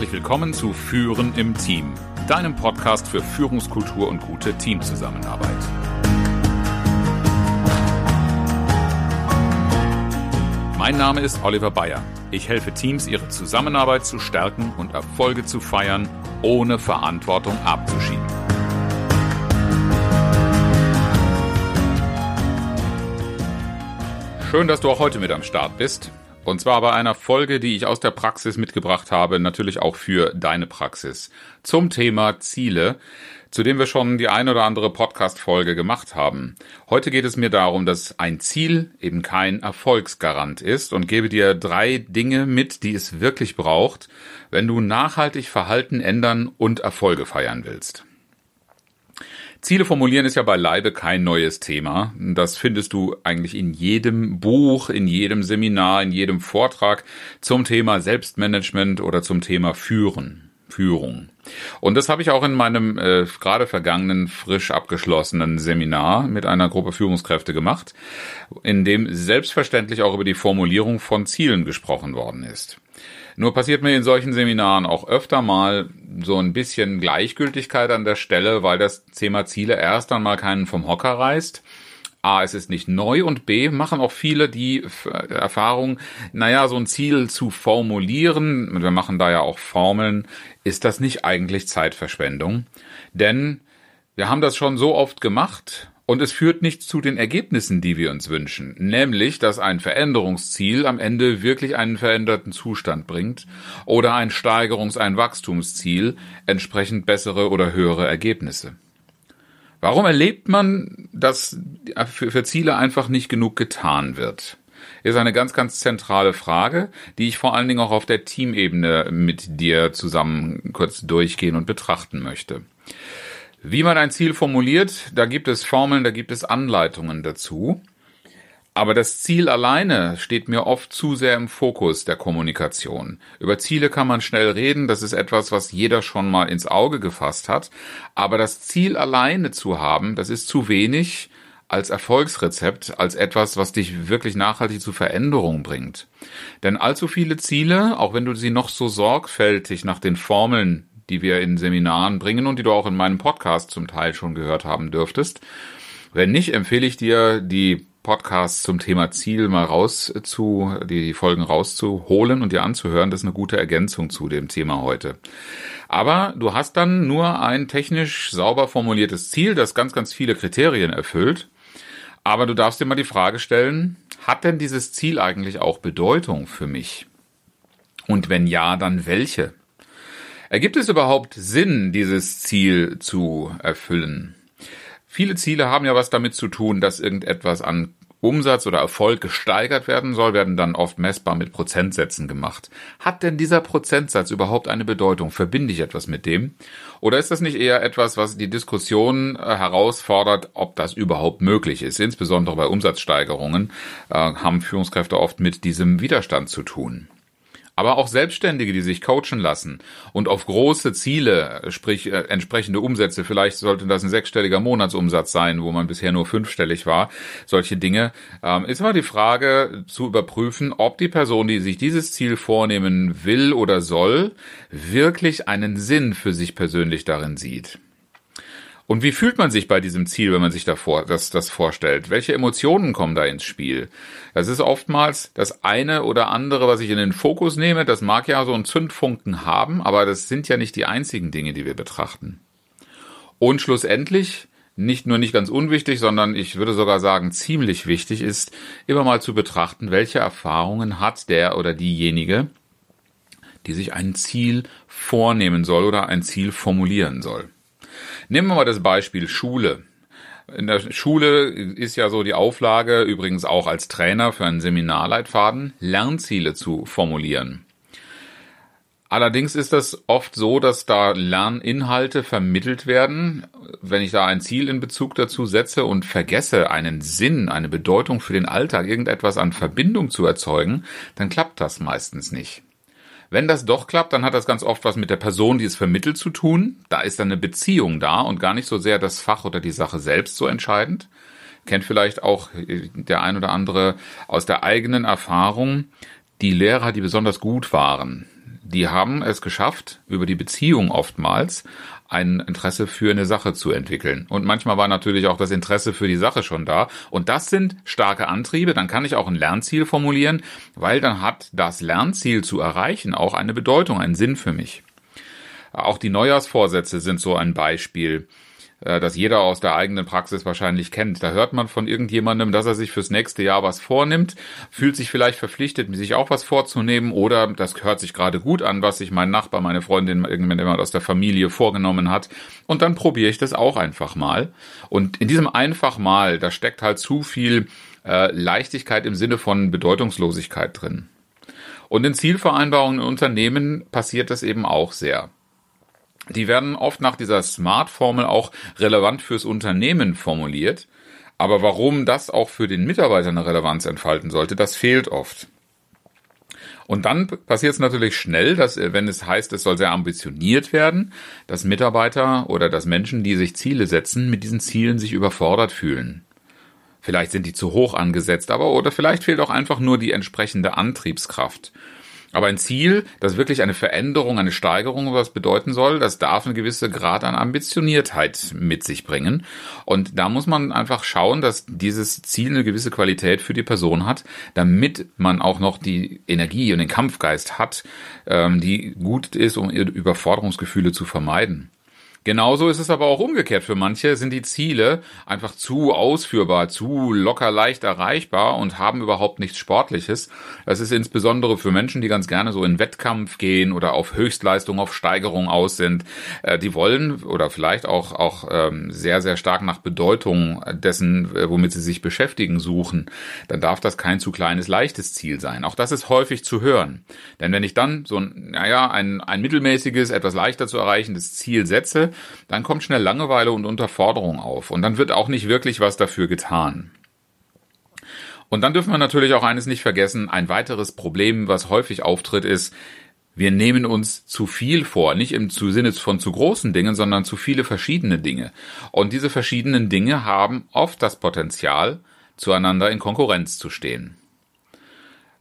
herzlich willkommen zu Führen im Team, deinem Podcast für Führungskultur und gute Teamzusammenarbeit. Mein Name ist Oliver Bayer. Ich helfe Teams, ihre Zusammenarbeit zu stärken und Erfolge zu feiern, ohne Verantwortung abzuschieben. Schön, dass du auch heute mit am Start bist. Und zwar bei einer Folge, die ich aus der Praxis mitgebracht habe, natürlich auch für deine Praxis. Zum Thema Ziele, zu dem wir schon die ein oder andere Podcast-Folge gemacht haben. Heute geht es mir darum, dass ein Ziel eben kein Erfolgsgarant ist und gebe dir drei Dinge mit, die es wirklich braucht, wenn du nachhaltig Verhalten ändern und Erfolge feiern willst. Ziele formulieren ist ja beileibe kein neues Thema. Das findest du eigentlich in jedem Buch, in jedem Seminar, in jedem Vortrag zum Thema Selbstmanagement oder zum Thema Führen, Führung. Und das habe ich auch in meinem äh, gerade vergangenen, frisch abgeschlossenen Seminar mit einer Gruppe Führungskräfte gemacht, in dem selbstverständlich auch über die Formulierung von Zielen gesprochen worden ist. Nur passiert mir in solchen Seminaren auch öfter mal so ein bisschen Gleichgültigkeit an der Stelle, weil das Thema Ziele erst einmal keinen vom Hocker reißt. A, es ist nicht neu und B, machen auch viele die Erfahrung, naja, so ein Ziel zu formulieren, wir machen da ja auch Formeln, ist das nicht eigentlich Zeitverschwendung? Denn wir haben das schon so oft gemacht und es führt nicht zu den Ergebnissen, die wir uns wünschen, nämlich, dass ein Veränderungsziel am Ende wirklich einen veränderten Zustand bringt oder ein Steigerungs-, ein Wachstumsziel entsprechend bessere oder höhere Ergebnisse. Warum erlebt man, dass für Ziele einfach nicht genug getan wird? Ist eine ganz, ganz zentrale Frage, die ich vor allen Dingen auch auf der Teamebene mit dir zusammen kurz durchgehen und betrachten möchte. Wie man ein Ziel formuliert, da gibt es Formeln, da gibt es Anleitungen dazu. Aber das Ziel alleine steht mir oft zu sehr im Fokus der Kommunikation. Über Ziele kann man schnell reden, das ist etwas, was jeder schon mal ins Auge gefasst hat. Aber das Ziel alleine zu haben, das ist zu wenig als Erfolgsrezept, als etwas, was dich wirklich nachhaltig zu Veränderung bringt. Denn allzu viele Ziele, auch wenn du sie noch so sorgfältig nach den Formeln die wir in Seminaren bringen und die du auch in meinem Podcast zum Teil schon gehört haben dürftest. Wenn nicht, empfehle ich dir, die Podcasts zum Thema Ziel mal raus zu, die Folgen rauszuholen und dir anzuhören. Das ist eine gute Ergänzung zu dem Thema heute. Aber du hast dann nur ein technisch sauber formuliertes Ziel, das ganz, ganz viele Kriterien erfüllt. Aber du darfst dir mal die Frage stellen, hat denn dieses Ziel eigentlich auch Bedeutung für mich? Und wenn ja, dann welche? Ergibt es überhaupt Sinn, dieses Ziel zu erfüllen? Viele Ziele haben ja was damit zu tun, dass irgendetwas an Umsatz oder Erfolg gesteigert werden soll, werden dann oft messbar mit Prozentsätzen gemacht. Hat denn dieser Prozentsatz überhaupt eine Bedeutung? Verbinde ich etwas mit dem? Oder ist das nicht eher etwas, was die Diskussion äh, herausfordert, ob das überhaupt möglich ist? Insbesondere bei Umsatzsteigerungen äh, haben Führungskräfte oft mit diesem Widerstand zu tun aber auch Selbstständige, die sich coachen lassen und auf große Ziele, sprich äh, entsprechende Umsätze, vielleicht sollte das ein sechsstelliger Monatsumsatz sein, wo man bisher nur fünfstellig war, solche Dinge, ähm, ist immer die Frage zu überprüfen, ob die Person, die sich dieses Ziel vornehmen will oder soll, wirklich einen Sinn für sich persönlich darin sieht. Und wie fühlt man sich bei diesem Ziel, wenn man sich davor das, das vorstellt? Welche Emotionen kommen da ins Spiel? Das ist oftmals das eine oder andere, was ich in den Fokus nehme. Das mag ja so einen Zündfunken haben, aber das sind ja nicht die einzigen Dinge, die wir betrachten. Und schlussendlich, nicht nur nicht ganz unwichtig, sondern ich würde sogar sagen ziemlich wichtig ist, immer mal zu betrachten, welche Erfahrungen hat der oder diejenige, die sich ein Ziel vornehmen soll oder ein Ziel formulieren soll. Nehmen wir mal das Beispiel Schule. In der Schule ist ja so die Auflage, übrigens auch als Trainer für einen Seminarleitfaden, Lernziele zu formulieren. Allerdings ist das oft so, dass da Lerninhalte vermittelt werden. Wenn ich da ein Ziel in Bezug dazu setze und vergesse, einen Sinn, eine Bedeutung für den Alltag, irgendetwas an Verbindung zu erzeugen, dann klappt das meistens nicht. Wenn das doch klappt, dann hat das ganz oft was mit der Person, die es vermittelt, zu tun. Da ist dann eine Beziehung da und gar nicht so sehr das Fach oder die Sache selbst so entscheidend. Kennt vielleicht auch äh, der ein oder andere aus der eigenen Erfahrung die Lehrer, die besonders gut waren, die haben es geschafft, über die Beziehung oftmals ein Interesse für eine Sache zu entwickeln. Und manchmal war natürlich auch das Interesse für die Sache schon da. Und das sind starke Antriebe. Dann kann ich auch ein Lernziel formulieren, weil dann hat das Lernziel zu erreichen auch eine Bedeutung, einen Sinn für mich. Auch die Neujahrsvorsätze sind so ein Beispiel. Äh, das jeder aus der eigenen Praxis wahrscheinlich kennt. Da hört man von irgendjemandem, dass er sich fürs nächste Jahr was vornimmt, fühlt sich vielleicht verpflichtet, sich auch was vorzunehmen oder das hört sich gerade gut an, was sich mein Nachbar, meine Freundin, irgendjemand aus der Familie vorgenommen hat. Und dann probiere ich das auch einfach mal. Und in diesem einfach mal, da steckt halt zu viel äh, Leichtigkeit im Sinne von Bedeutungslosigkeit drin. Und in Zielvereinbarungen in Unternehmen passiert das eben auch sehr. Die werden oft nach dieser Smart-Formel auch relevant fürs Unternehmen formuliert. Aber warum das auch für den Mitarbeiter eine Relevanz entfalten sollte, das fehlt oft. Und dann passiert es natürlich schnell, dass äh, wenn es heißt, es soll sehr ambitioniert werden, dass Mitarbeiter oder dass Menschen, die sich Ziele setzen, mit diesen Zielen sich überfordert fühlen. Vielleicht sind die zu hoch angesetzt, aber oder vielleicht fehlt auch einfach nur die entsprechende Antriebskraft. Aber ein Ziel, das wirklich eine Veränderung, eine Steigerung was bedeuten soll, das darf eine gewisse Grad an Ambitioniertheit mit sich bringen. Und da muss man einfach schauen, dass dieses Ziel eine gewisse Qualität für die Person hat, damit man auch noch die Energie und den Kampfgeist hat, ähm, die gut ist, um Überforderungsgefühle zu vermeiden. Genauso ist es aber auch umgekehrt. Für manche sind die Ziele einfach zu ausführbar, zu locker leicht erreichbar und haben überhaupt nichts Sportliches. Das ist insbesondere für Menschen, die ganz gerne so in Wettkampf gehen oder auf Höchstleistung, auf Steigerung aus sind. Äh, die wollen oder vielleicht auch, auch ähm, sehr, sehr stark nach Bedeutung dessen, äh, womit sie sich beschäftigen, suchen. Dann darf das kein zu kleines, leichtes Ziel sein. Auch das ist häufig zu hören. Denn wenn ich dann so ein, naja, ein, ein mittelmäßiges, etwas leichter zu erreichendes Ziel setze, dann kommt schnell Langeweile und Unterforderung auf und dann wird auch nicht wirklich was dafür getan. Und dann dürfen wir natürlich auch eines nicht vergessen, ein weiteres Problem, was häufig auftritt, ist, wir nehmen uns zu viel vor, nicht im Sinne von zu großen Dingen, sondern zu viele verschiedene Dinge. Und diese verschiedenen Dinge haben oft das Potenzial, zueinander in Konkurrenz zu stehen.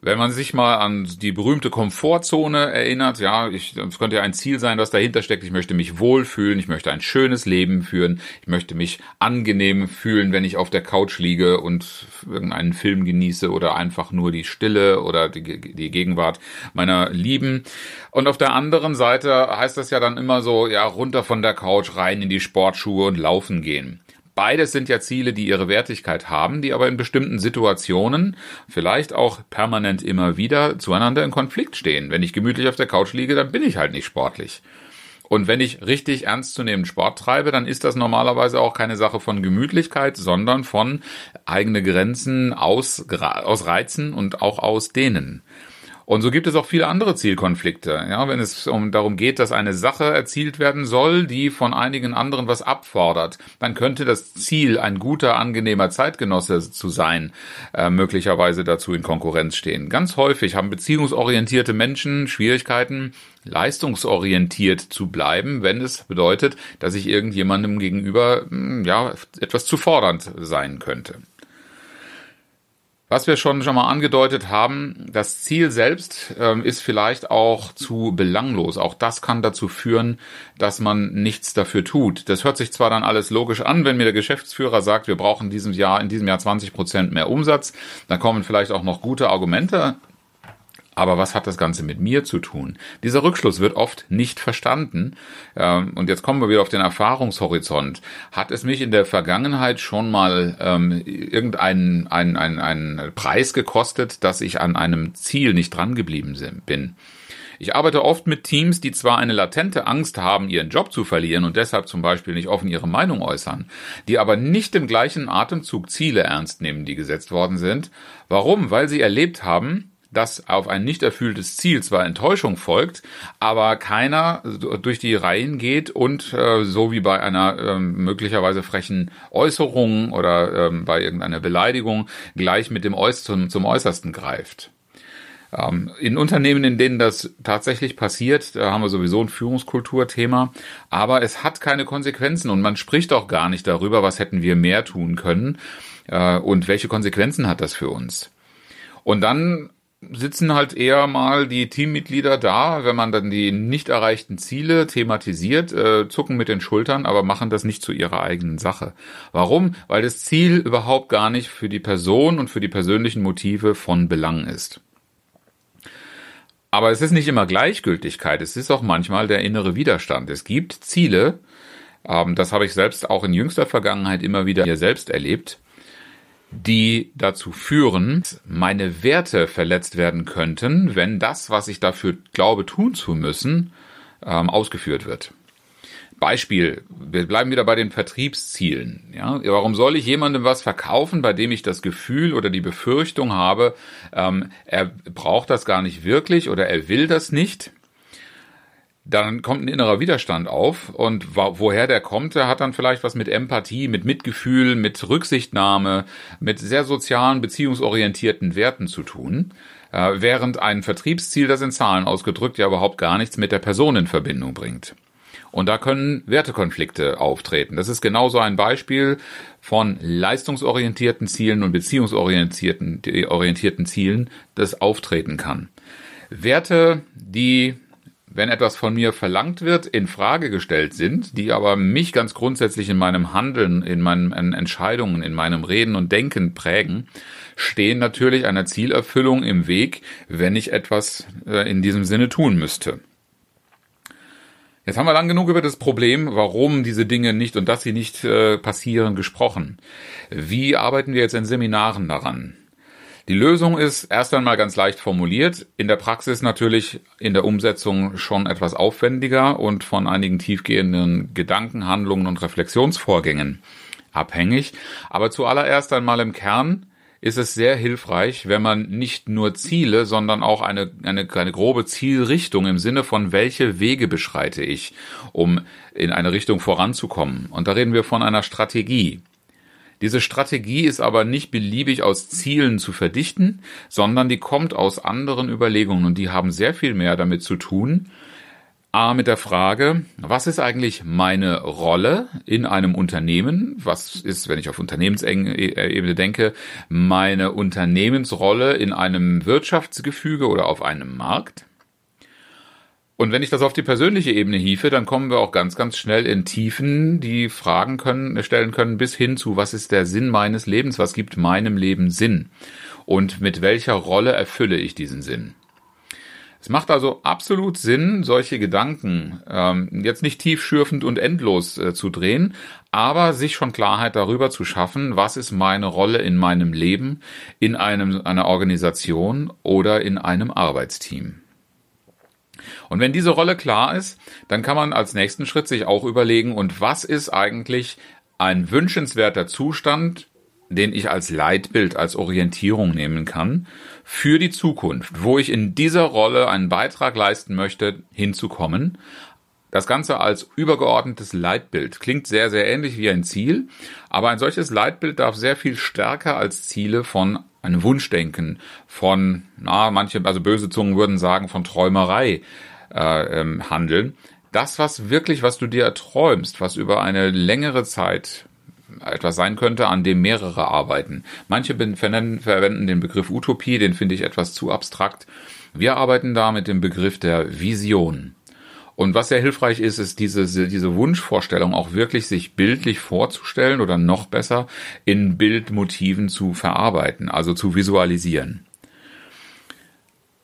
Wenn man sich mal an die berühmte Komfortzone erinnert, ja, ich, es könnte ja ein Ziel sein, das dahinter steckt. Ich möchte mich wohlfühlen, ich möchte ein schönes Leben führen, ich möchte mich angenehm fühlen, wenn ich auf der Couch liege und irgendeinen Film genieße oder einfach nur die Stille oder die, die Gegenwart meiner Lieben. Und auf der anderen Seite heißt das ja dann immer so, ja, runter von der Couch, rein in die Sportschuhe und laufen gehen. Beides sind ja Ziele, die ihre Wertigkeit haben, die aber in bestimmten Situationen, vielleicht auch permanent immer wieder, zueinander in Konflikt stehen. Wenn ich gemütlich auf der Couch liege, dann bin ich halt nicht sportlich. Und wenn ich richtig ernstzunehmend Sport treibe, dann ist das normalerweise auch keine Sache von Gemütlichkeit, sondern von eigene Grenzen aus, ausreizen und auch ausdehnen. Und so gibt es auch viele andere Zielkonflikte. Ja, wenn es um darum geht, dass eine Sache erzielt werden soll, die von einigen anderen was abfordert, dann könnte das Ziel, ein guter, angenehmer Zeitgenosse zu sein, äh, möglicherweise dazu in Konkurrenz stehen. Ganz häufig haben beziehungsorientierte Menschen Schwierigkeiten, leistungsorientiert zu bleiben, wenn es bedeutet, dass ich irgendjemandem gegenüber hm, ja etwas zu fordernd sein könnte. Was wir schon schon mal angedeutet haben, das Ziel selbst ähm, ist vielleicht auch zu belanglos. Auch das kann dazu führen, dass man nichts dafür tut. Das hört sich zwar dann alles logisch an, wenn mir der Geschäftsführer sagt, wir brauchen diesem Jahr in diesem Jahr 20 Prozent mehr Umsatz, dann kommen vielleicht auch noch gute Argumente aber was hat das Ganze mit mir zu tun? Dieser Rückschluss wird oft nicht verstanden. Ähm, und jetzt kommen wir wieder auf den Erfahrungshorizont. Hat es mich in der Vergangenheit schon mal ähm, irgendeinen einen, einen, einen Preis gekostet, dass ich an einem Ziel nicht drangeblieben bin? Ich arbeite oft mit Teams, die zwar eine latente Angst haben, ihren Job zu verlieren und deshalb zum Beispiel nicht offen ihre Meinung äußern, die aber nicht im gleichen Atemzug Ziele ernst nehmen, die gesetzt worden sind. Warum? Weil sie erlebt haben, dass auf ein nicht erfülltes Ziel zwar Enttäuschung folgt, aber keiner durch die Reihen geht und äh, so wie bei einer äh, möglicherweise frechen Äußerung oder äh, bei irgendeiner Beleidigung gleich mit dem Äuß zum, zum Äußersten greift. Ähm, in Unternehmen, in denen das tatsächlich passiert, da haben wir sowieso ein Führungskulturthema, aber es hat keine Konsequenzen und man spricht auch gar nicht darüber, was hätten wir mehr tun können äh, und welche Konsequenzen hat das für uns. Und dann sitzen halt eher mal die Teammitglieder da, wenn man dann die nicht erreichten Ziele thematisiert, äh, zucken mit den Schultern, aber machen das nicht zu ihrer eigenen Sache. Warum? Weil das Ziel überhaupt gar nicht für die Person und für die persönlichen Motive von Belang ist. Aber es ist nicht immer Gleichgültigkeit, es ist auch manchmal der innere Widerstand. Es gibt Ziele, ähm, das habe ich selbst auch in jüngster Vergangenheit immer wieder hier selbst erlebt, die dazu führen, meine Werte verletzt werden könnten, wenn das, was ich dafür glaube tun zu müssen, ähm, ausgeführt wird. Beispiel, wir bleiben wieder bei den Vertriebszielen. Ja, warum soll ich jemandem was verkaufen, bei dem ich das Gefühl oder die Befürchtung habe, ähm, er braucht das gar nicht wirklich oder er will das nicht? Dann kommt ein innerer Widerstand auf und woher der kommt, der hat dann vielleicht was mit Empathie, mit Mitgefühl, mit Rücksichtnahme, mit sehr sozialen, beziehungsorientierten Werten zu tun, äh, während ein Vertriebsziel, das in Zahlen ausgedrückt ja überhaupt gar nichts mit der Person in Verbindung bringt. Und da können Wertekonflikte auftreten. Das ist genauso ein Beispiel von leistungsorientierten Zielen und beziehungsorientierten orientierten Zielen, das auftreten kann. Werte, die wenn etwas von mir verlangt wird, in Frage gestellt sind, die aber mich ganz grundsätzlich in meinem Handeln, in meinen Entscheidungen, in meinem Reden und Denken prägen, stehen natürlich einer Zielerfüllung im Weg, wenn ich etwas äh, in diesem Sinne tun müsste. Jetzt haben wir lang genug über das Problem, warum diese Dinge nicht und dass sie nicht äh, passieren, gesprochen. Wie arbeiten wir jetzt in Seminaren daran? Die Lösung ist erst einmal ganz leicht formuliert, in der Praxis natürlich in der Umsetzung schon etwas aufwendiger und von einigen tiefgehenden Gedanken, Handlungen und Reflexionsvorgängen abhängig. Aber zuallererst einmal im Kern ist es sehr hilfreich, wenn man nicht nur Ziele, sondern auch eine, eine, eine grobe Zielrichtung im Sinne von welche Wege beschreite ich, um in eine Richtung voranzukommen. Und da reden wir von einer Strategie. Diese Strategie ist aber nicht beliebig aus Zielen zu verdichten, sondern die kommt aus anderen Überlegungen und die haben sehr viel mehr damit zu tun, A mit der Frage, was ist eigentlich meine Rolle in einem Unternehmen? Was ist, wenn ich auf Unternehmensebene denke, meine Unternehmensrolle in einem Wirtschaftsgefüge oder auf einem Markt? Und wenn ich das auf die persönliche Ebene hiefe, dann kommen wir auch ganz, ganz schnell in Tiefen, die Fragen können, stellen können bis hin zu, was ist der Sinn meines Lebens? Was gibt meinem Leben Sinn? Und mit welcher Rolle erfülle ich diesen Sinn? Es macht also absolut Sinn, solche Gedanken ähm, jetzt nicht tiefschürfend und endlos äh, zu drehen, aber sich schon Klarheit darüber zu schaffen, was ist meine Rolle in meinem Leben, in einem, einer Organisation oder in einem Arbeitsteam. Und wenn diese Rolle klar ist, dann kann man als nächsten Schritt sich auch überlegen, und was ist eigentlich ein wünschenswerter Zustand, den ich als Leitbild, als Orientierung nehmen kann für die Zukunft, wo ich in dieser Rolle einen Beitrag leisten möchte, hinzukommen. Das Ganze als übergeordnetes Leitbild klingt sehr, sehr ähnlich wie ein Ziel, aber ein solches Leitbild darf sehr viel stärker als Ziele von einem Wunschdenken, von, na, manche, also böse Zungen würden sagen, von Träumerei äh, ähm, handeln. Das, was wirklich, was du dir erträumst, was über eine längere Zeit etwas sein könnte, an dem mehrere arbeiten. Manche verwenden den Begriff Utopie, den finde ich etwas zu abstrakt. Wir arbeiten da mit dem Begriff der Vision. Und was sehr hilfreich ist, ist diese, diese Wunschvorstellung auch wirklich sich bildlich vorzustellen oder noch besser in Bildmotiven zu verarbeiten, also zu visualisieren.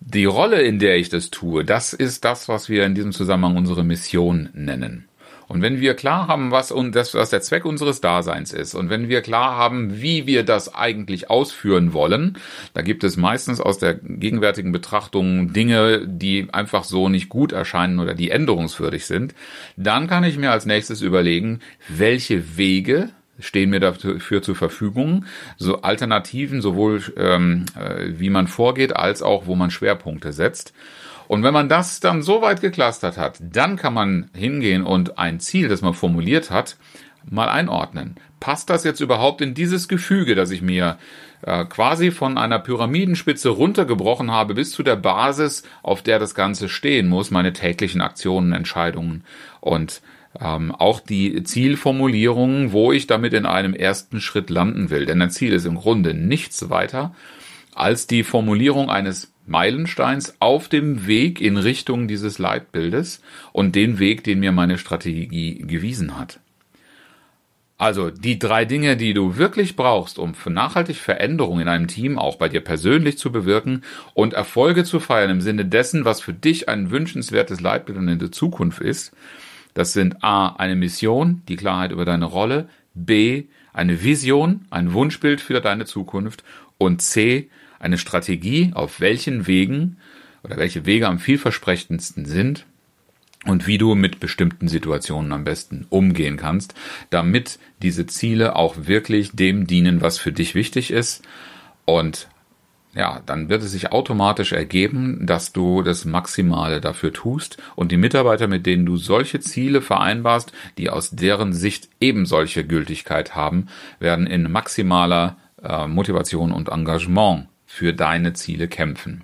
Die Rolle, in der ich das tue, das ist das, was wir in diesem Zusammenhang unsere Mission nennen. Und wenn wir klar haben, was, und das, was der Zweck unseres Daseins ist, und wenn wir klar haben, wie wir das eigentlich ausführen wollen, da gibt es meistens aus der gegenwärtigen Betrachtung Dinge, die einfach so nicht gut erscheinen oder die änderungswürdig sind, dann kann ich mir als nächstes überlegen, welche Wege stehen mir dafür zur Verfügung, so Alternativen, sowohl ähm, äh, wie man vorgeht, als auch wo man Schwerpunkte setzt. Und wenn man das dann so weit geklustert hat, dann kann man hingehen und ein Ziel, das man formuliert hat, mal einordnen. Passt das jetzt überhaupt in dieses Gefüge, das ich mir äh, quasi von einer Pyramidenspitze runtergebrochen habe bis zu der Basis, auf der das Ganze stehen muss, meine täglichen Aktionen, Entscheidungen und ähm, auch die Zielformulierungen, wo ich damit in einem ersten Schritt landen will. Denn ein Ziel ist im Grunde nichts weiter als die Formulierung eines Meilensteins auf dem Weg in Richtung dieses Leitbildes und den Weg, den mir meine Strategie gewiesen hat. Also die drei Dinge, die du wirklich brauchst, um nachhaltig Veränderungen in einem Team auch bei dir persönlich zu bewirken und Erfolge zu feiern im Sinne dessen, was für dich ein wünschenswertes Leitbild in der Zukunft ist, das sind A, eine Mission, die Klarheit über deine Rolle, B, eine Vision, ein Wunschbild für deine Zukunft und C, eine Strategie, auf welchen Wegen oder welche Wege am vielversprechendsten sind und wie du mit bestimmten Situationen am besten umgehen kannst, damit diese Ziele auch wirklich dem dienen, was für dich wichtig ist. Und ja, dann wird es sich automatisch ergeben, dass du das Maximale dafür tust und die Mitarbeiter, mit denen du solche Ziele vereinbarst, die aus deren Sicht eben solche Gültigkeit haben, werden in maximaler äh, Motivation und Engagement für deine Ziele kämpfen.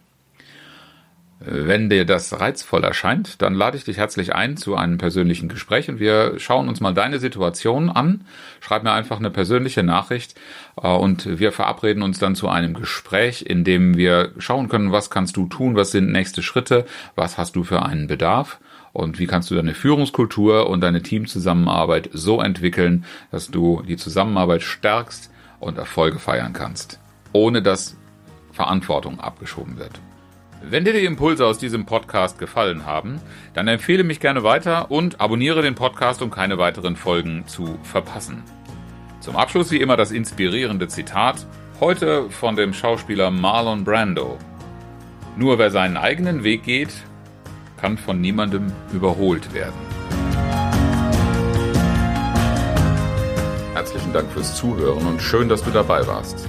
Wenn dir das reizvoll erscheint, dann lade ich dich herzlich ein zu einem persönlichen Gespräch und wir schauen uns mal deine Situation an. Schreib mir einfach eine persönliche Nachricht äh, und wir verabreden uns dann zu einem Gespräch, in dem wir schauen können, was kannst du tun, was sind nächste Schritte, was hast du für einen Bedarf und wie kannst du deine Führungskultur und deine Teamzusammenarbeit so entwickeln, dass du die Zusammenarbeit stärkst und Erfolge feiern kannst, ohne dass Verantwortung abgeschoben wird. Wenn dir die Impulse aus diesem Podcast gefallen haben, dann empfehle mich gerne weiter und abonniere den Podcast, um keine weiteren Folgen zu verpassen. Zum Abschluss wie immer das inspirierende Zitat, heute von dem Schauspieler Marlon Brando. Nur wer seinen eigenen Weg geht, kann von niemandem überholt werden. Herzlichen Dank fürs Zuhören und schön, dass du dabei warst.